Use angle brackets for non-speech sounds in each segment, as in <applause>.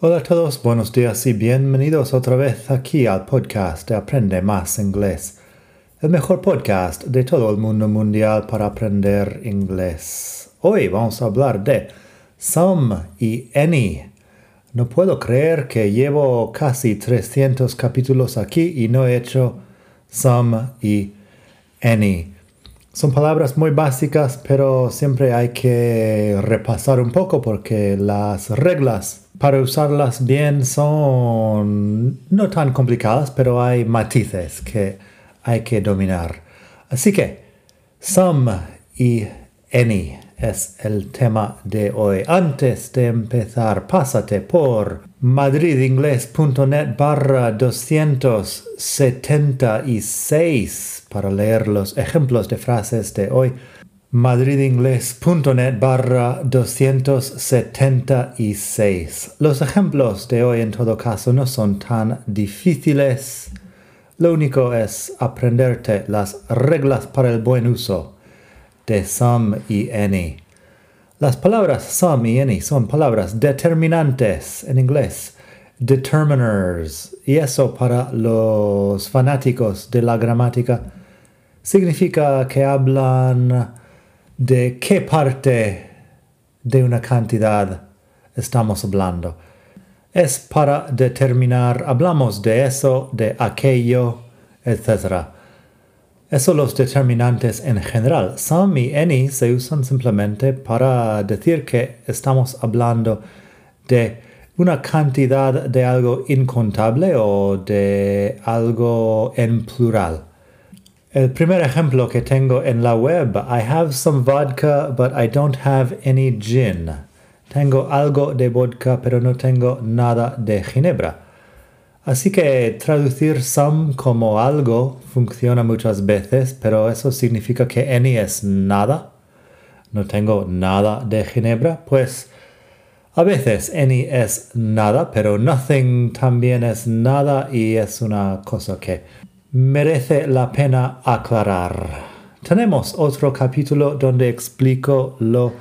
Hola a todos, buenos días y bienvenidos otra vez aquí al podcast de Aprende Más Inglés, el mejor podcast de todo el mundo mundial para aprender inglés. Hoy vamos a hablar de some y any. No puedo creer que llevo casi 300 capítulos aquí y no he hecho some y any. Son palabras muy básicas, pero siempre hay que repasar un poco porque las reglas para usarlas bien son no tan complicadas, pero hay matices que hay que dominar. Así que, some y any es el tema de hoy. Antes de empezar, pásate por madridingles.net barra 276 para leer los ejemplos de frases de hoy madridingles.net barra 276. Los ejemplos de hoy en todo caso no son tan difíciles. Lo único es aprenderte las reglas para el buen uso de some y any. Las palabras some y any son palabras determinantes en inglés, determiners, y eso para los fanáticos de la gramática significa que hablan de qué parte de una cantidad estamos hablando. Es para determinar, hablamos de eso, de aquello, etc. Eso los determinantes en general. Some y any se usan simplemente para decir que estamos hablando de una cantidad de algo incontable o de algo en plural. El primer ejemplo que tengo en la web, I have some vodka, but I don't have any gin. Tengo algo de vodka, pero no tengo nada de ginebra. Así que traducir some como algo funciona muchas veces, pero eso significa que any es nada. No tengo nada de ginebra, pues a veces any es nada, pero nothing también es nada y es una cosa que merece la pena aclarar. Tenemos otro capítulo donde explico lo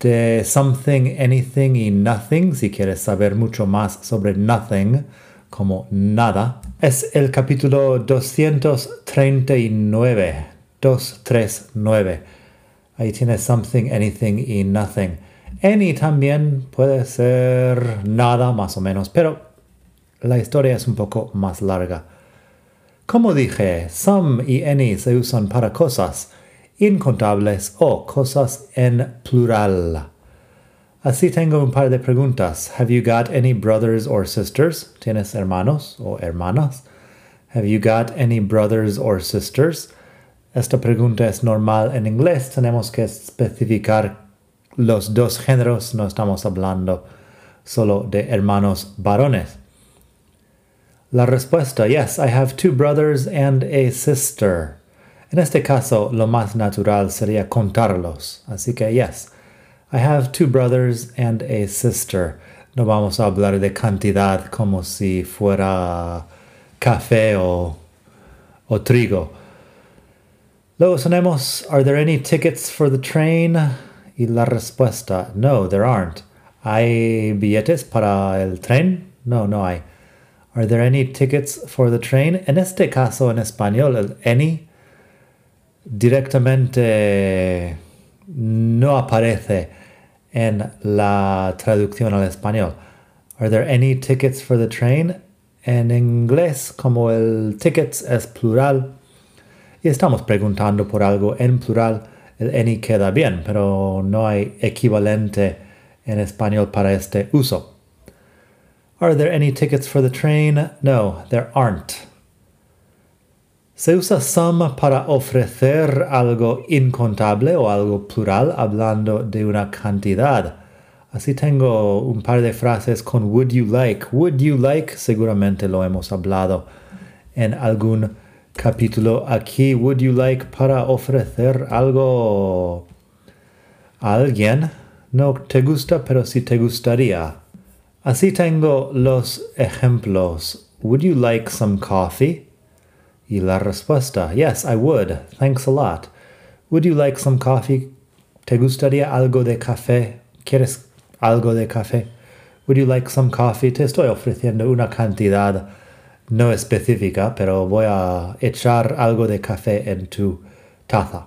de something, anything y nothing, si quieres saber mucho más sobre nothing, como nada. Es el capítulo 239, 239. Ahí tienes something, anything y nothing. Any también puede ser nada más o menos, pero la historia es un poco más larga. Como dije, some y any se usan para cosas incontables o cosas en plural. Así tengo un par de preguntas. Have you got any brothers or sisters? ¿Tienes hermanos o hermanas? Have you got any brothers or sisters? Esta pregunta es normal en inglés. Tenemos que especificar los dos géneros. No estamos hablando solo de hermanos varones. La respuesta, yes, I have two brothers and a sister. En este caso, lo más natural sería contarlos. Así que, yes, I have two brothers and a sister. No vamos a hablar de cantidad como si fuera café o, o trigo. Luego tenemos, are there any tickets for the train? Y la respuesta, no, there aren't. ¿Hay billetes para el tren? No, no hay. Are there any tickets for the train? En este caso, en español, el any directamente no aparece en la traducción al español. Are there any tickets for the train? En inglés, como el tickets es plural y estamos preguntando por algo en plural, el any queda bien, pero no hay equivalente en español para este uso. Are there any tickets for the train? No, there aren't. Se usa some para ofrecer algo incontable o algo plural hablando de una cantidad. Así tengo un par de frases con would you like. Would you like seguramente lo hemos hablado en algún capítulo aquí. Would you like para ofrecer algo a alguien. No te gusta, pero si te gustaría. Así tengo los ejemplos. Would you like some coffee? Y la respuesta, yes, I would. Thanks a lot. Would you like some coffee? ¿Te gustaría algo de café? ¿Quieres algo de café? Would you like some coffee? Te estoy ofreciendo una cantidad no específica, pero voy a echar algo de café en tu taza.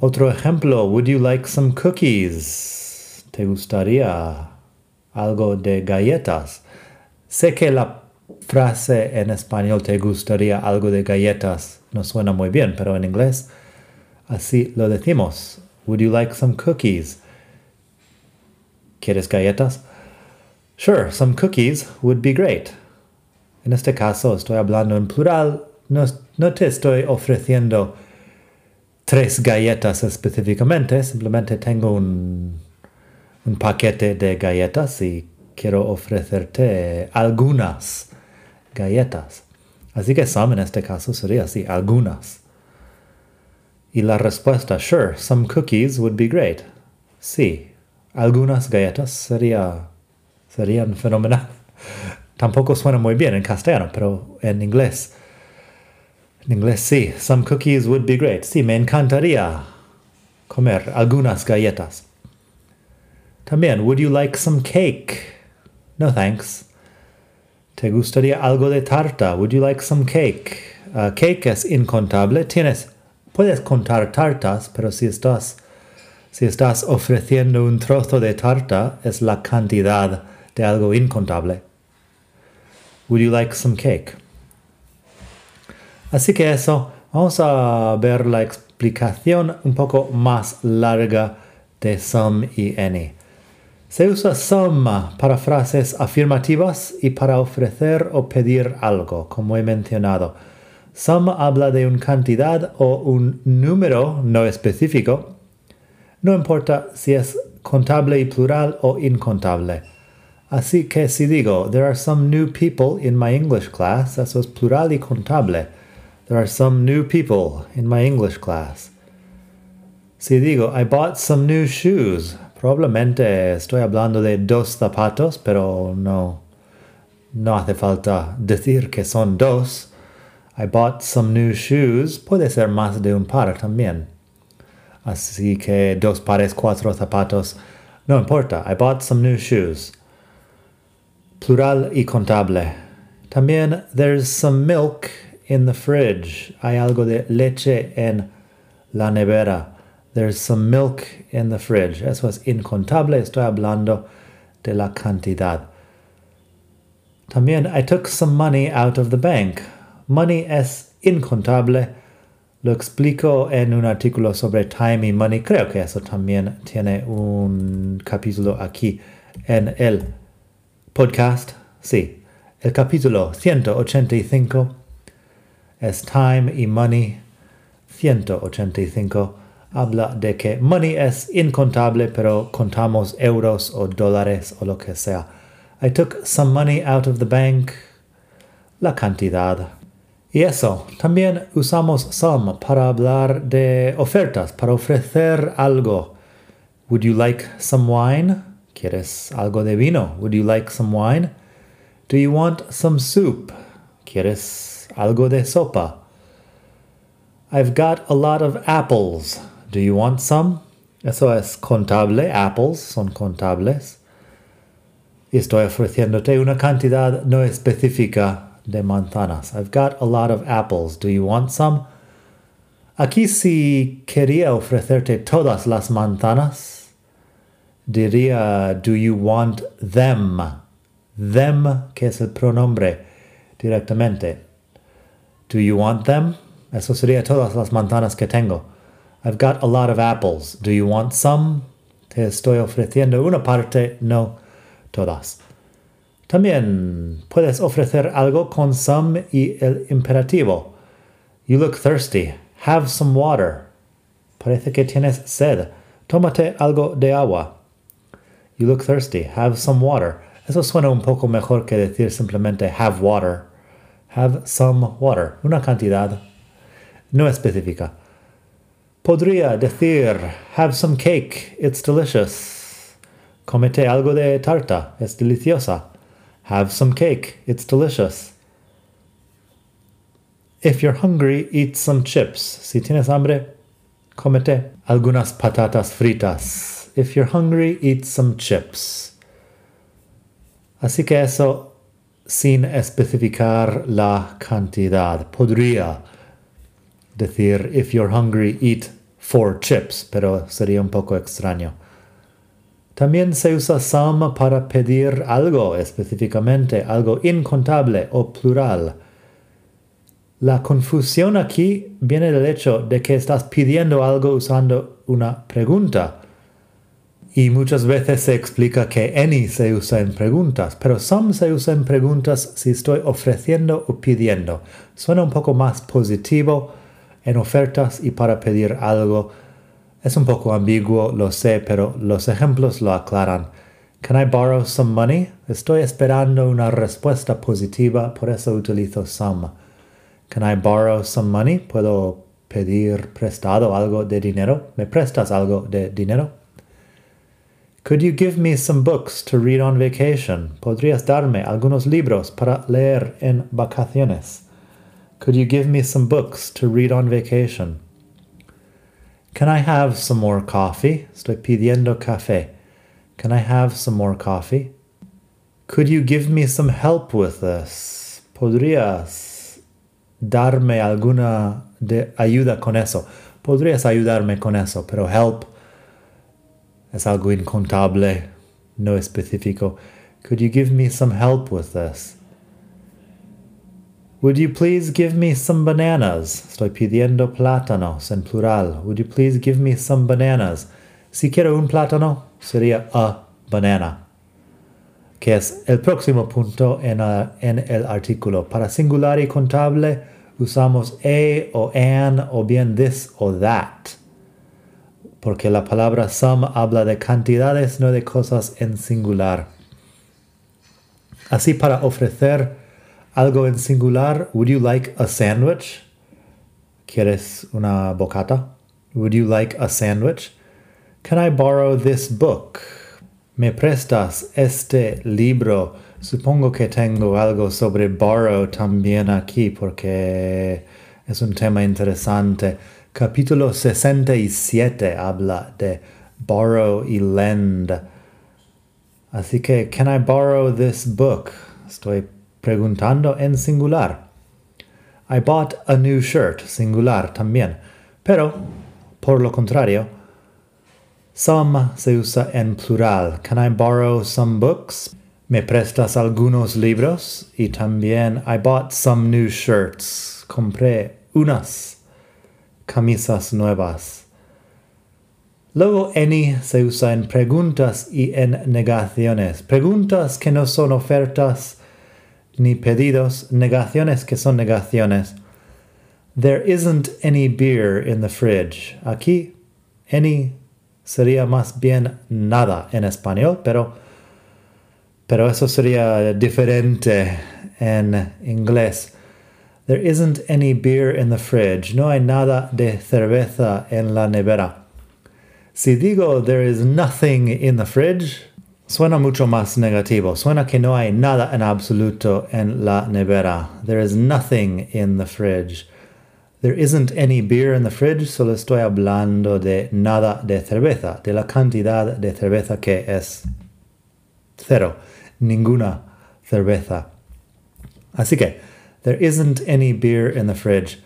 Otro ejemplo, would you like some cookies? ¿Te gustaría algo de galletas? Sé que la frase en español te gustaría algo de galletas no suena muy bien, pero en inglés así lo decimos. Would you like some cookies? ¿Quieres galletas? Sure, some cookies would be great. En este caso estoy hablando en plural, no, no te estoy ofreciendo tres galletas específicamente, simplemente tengo un, un paquete de galletas y quiero ofrecerte algunas galletas. Así que some en este caso sería así, algunas. Y la respuesta, sure, some cookies would be great. Sí, algunas galletas sería, serían fenomenal. <laughs> Tampoco suena muy bien en castellano, pero en inglés. En inglés sí, some cookies would be great. Sí, me encantaría comer algunas galletas. También, would you like some cake? No thanks. ¿Te gustaría algo de tarta? Would you like some cake? Uh, cake es incontable. Tienes, puedes contar tartas, pero si estás, si estás ofreciendo un trozo de tarta, es la cantidad de algo incontable. Would you like some cake? Así que eso, vamos a ver la explicación un poco más larga de some y any. Se usa some para frases afirmativas y para ofrecer o pedir algo, como he mencionado. Some habla de una cantidad o un número no específico. No importa si es contable y plural o incontable. Así que si digo, there are some new people in my English class, eso es plural y contable. There are some new people in my English class. Si digo, I bought some new shoes, Probablemente estoy hablando de dos zapatos, pero no, no hace falta decir que son dos. I bought some new shoes. Puede ser más de un par también. Así que dos pares, cuatro zapatos. No importa. I bought some new shoes. Plural y contable. También there's some milk in the fridge. Hay algo de leche en la nevera. There's some milk in the fridge. Eso es incontable. Estoy hablando de la cantidad. También, I took some money out of the bank. Money es incontable. Lo explico en un artículo sobre time y money. Creo que eso también tiene un capítulo aquí en el podcast. Sí, el capítulo 185 es time y money 185 habla de que money es incontable, pero contamos euros o dólares o lo que sea. I took some money out of the bank. La cantidad. Y eso, también usamos some para hablar de ofertas, para ofrecer algo. Would you like some wine? ¿Quieres algo de vino? Would you like some wine? Do you want some soup? ¿Quieres algo de sopa? I've got a lot of apples. Do you want some? Eso es contable. Apples son contables. Y estoy ofreciéndote una cantidad no específica de manzanas. I've got a lot of apples. Do you want some? Aquí si quería ofrecerte todas las manzanas, diría, do you want them? Them, que es el pronombre directamente. Do you want them? Eso sería todas las manzanas que tengo. I've got a lot of apples. Do you want some? Te estoy ofreciendo una parte, no todas. También puedes ofrecer algo con some y el imperativo. You look thirsty. Have some water. Parece que tienes sed. Tómate algo de agua. You look thirsty. Have some water. Eso suena un poco mejor que decir simplemente have water. Have some water. Una cantidad no específica. Podría decir, have some cake, it's delicious. Comete algo de tarta, es deliciosa. Have some cake, it's delicious. If you're hungry, eat some chips. Si tienes hambre, comete algunas patatas fritas. If you're hungry, eat some chips. Así que eso sin especificar la cantidad. Podría decir, if you're hungry, eat four chips, pero sería un poco extraño. También se usa some para pedir algo específicamente, algo incontable o plural. La confusión aquí viene del hecho de que estás pidiendo algo usando una pregunta. Y muchas veces se explica que any se usa en preguntas, pero some se usa en preguntas si estoy ofreciendo o pidiendo. Suena un poco más positivo en ofertas y para pedir algo. Es un poco ambiguo, lo sé, pero los ejemplos lo aclaran. Can I borrow some money? Estoy esperando una respuesta positiva, por eso utilizo some. Can I borrow some money? ¿Puedo pedir prestado algo de dinero? ¿Me prestas algo de dinero? Could you give me some books to read on vacation? ¿Podrías darme algunos libros para leer en vacaciones? Could you give me some books to read on vacation? Can I have some more coffee? Estoy pidiendo café. Can I have some more coffee? Could you give me some help with this? ¿Podrías darme alguna de ayuda con eso? Podrías ayudarme con eso, pero help es algo incontable, no específico. Could you give me some help with this? Would you please give me some bananas? Estoy pidiendo plátanos en plural. Would you please give me some bananas? Si quiero un plátano, sería a banana, que es el próximo punto en, en el artículo. Para singular y contable usamos a o an o bien this o that porque la palabra some habla de cantidades, no de cosas en singular. Así para ofrecer algo en singular, would you like a sandwich? ¿Quieres una bocata? Would you like a sandwich? Can I borrow this book? ¿Me prestas este libro? Supongo que tengo algo sobre borrow también aquí porque es un tema interesante. Capítulo 67 habla de borrow y lend. Así que, can I borrow this book? Estoy preguntando en singular. I bought a new shirt, singular también. Pero, por lo contrario, some se usa en plural. Can I borrow some books? ¿Me prestas algunos libros? Y también, I bought some new shirts. Compré unas camisas nuevas. Luego any se usa en preguntas y en negaciones. Preguntas que no son ofertas ni pedidos, negaciones que son negaciones. There isn't any beer in the fridge. Aquí, any sería más bien nada en español, pero, pero eso sería diferente en inglés. There isn't any beer in the fridge. No hay nada de cerveza en la nevera. Si digo there is nothing in the fridge, suena mucho más negativo. Suena que no hay nada en absoluto en la nevera. There is nothing in the fridge. There isn't any beer in the fridge, solo estoy hablando de nada de cerveza, de la cantidad de cerveza que es cero, ninguna cerveza. Así que, there isn't any beer in the fridge.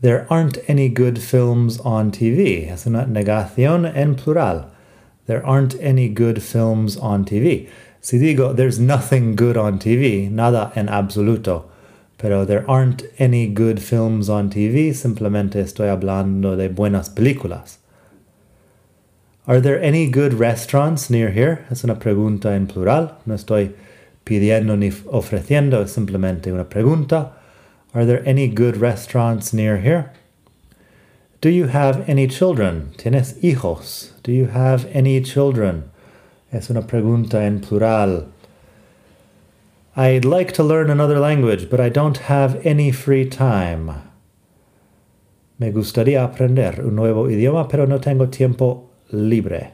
There aren't any good films on TV. Es una negación en plural. There aren't any good films on TV. Si digo, there's nothing good on TV, nada en absoluto. Pero there aren't any good films on TV, simplemente estoy hablando de buenas películas. Are there any good restaurants near here? Es una pregunta en plural. No estoy pidiendo ni ofreciendo, es simplemente una pregunta. Are there any good restaurants near here? Do you have any children? ¿Tienes hijos? Do you have any children? Es una pregunta en plural. I'd like to learn another language, but I don't have any free time. Me gustaría aprender un nuevo idioma, pero no tengo tiempo libre.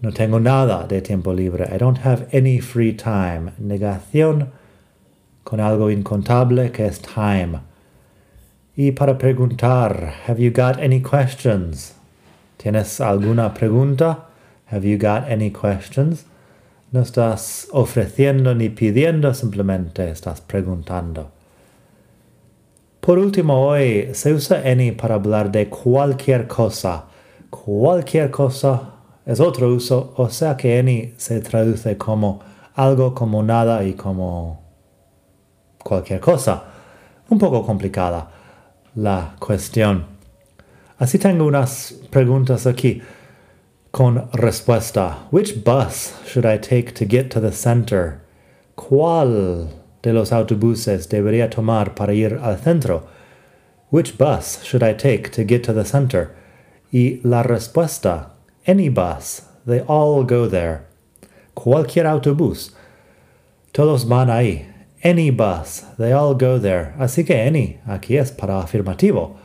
No tengo nada de tiempo libre. I don't have any free time. Negación con algo incontable que es time. Y para preguntar, have you got any questions? ¿Tienes alguna pregunta? Have you got any questions? No estás ofreciendo ni pidiendo, simplemente estás preguntando. Por último, hoy se usa any para hablar de cualquier cosa. Cualquier cosa es otro uso, o sea que any se traduce como algo, como nada y como cualquier cosa. Un poco complicada la cuestión. Así tengo unas preguntas aquí con respuesta. Which bus should I take to get to the center? ¿Cuál de los autobuses debería tomar para ir al centro? Which bus should I take to get to the center? Y la respuesta, any bus. They all go there. Cualquier autobús. Todos van ahí. Any bus. They all go there. Así que any aquí es para afirmativo.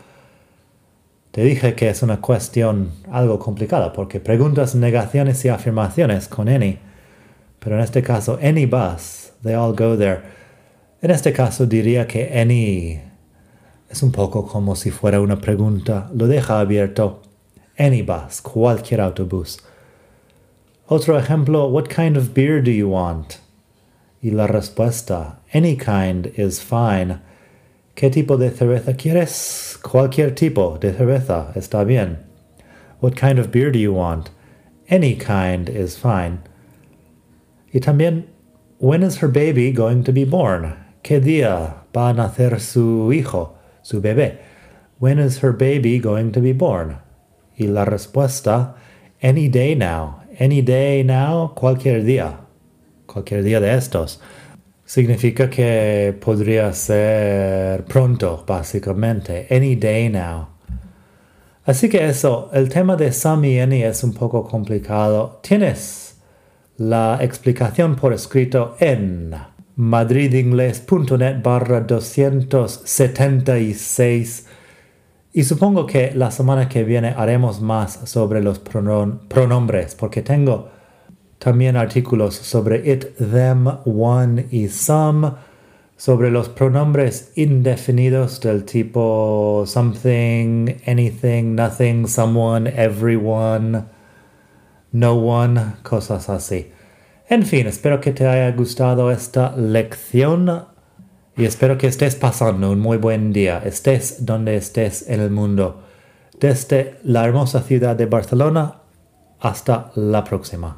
Te dije que es una cuestión algo complicada porque preguntas negaciones y afirmaciones con any. Pero en este caso, any bus, they all go there. En este caso diría que any es un poco como si fuera una pregunta. Lo deja abierto. Any bus, cualquier autobús. Otro ejemplo, what kind of beer do you want? Y la respuesta, any kind is fine. ¿Qué tipo de cerveza quieres? Cualquier tipo de cerveza está bien. What kind of beer do you want? Any kind is fine. Y también, when is her baby going to be born? ¿Qué día va a nacer su hijo, su bebé? When is her baby going to be born? Y la respuesta, any day now. Any day now, cualquier día. Cualquier día de estos significa que podría ser pronto, básicamente. Any day now. Así que eso, el tema de any es un poco complicado. Tienes la explicación por escrito en madridingles.net barra 276 y supongo que la semana que viene haremos más sobre los pronombres porque tengo también artículos sobre it, them, one y some, sobre los pronombres indefinidos del tipo something, anything, nothing, someone, everyone, no one, cosas así. En fin, espero que te haya gustado esta lección y espero que estés pasando un muy buen día, estés donde estés en el mundo. Desde la hermosa ciudad de Barcelona, hasta la próxima.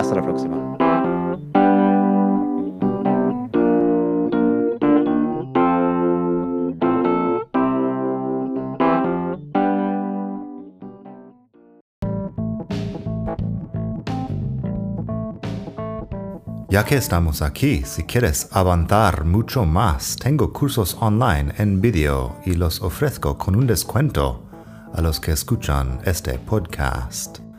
Hasta la próxima. Ya que estamos aquí, si quieres avanzar mucho más, tengo cursos online en vídeo y los ofrezco con un descuento a los que escuchan este podcast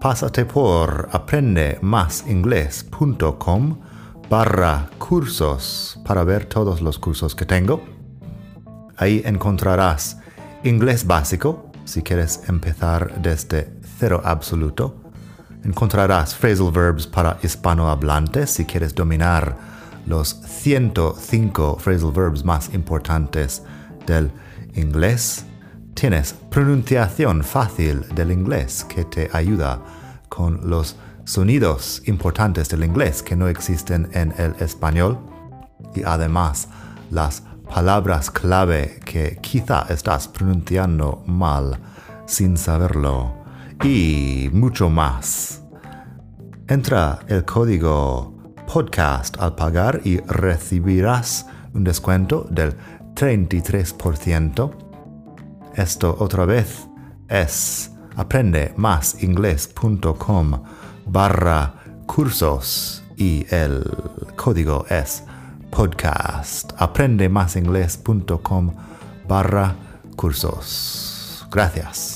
pásate por aprendemasingles.com barra cursos para ver todos los cursos que tengo. Ahí encontrarás inglés básico si quieres empezar desde cero absoluto. Encontrarás phrasal verbs para hispanohablantes si quieres dominar los 105 phrasal verbs más importantes del inglés tienes pronunciación fácil del inglés que te ayuda con los sonidos importantes del inglés que no existen en el español y además las palabras clave que quizá estás pronunciando mal sin saberlo y mucho más. Entra el código podcast al pagar y recibirás un descuento del 33% esto otra vez es aprende más inglés.com barra cursos y el código es podcast. Aprende más inglés.com barra cursos. Gracias.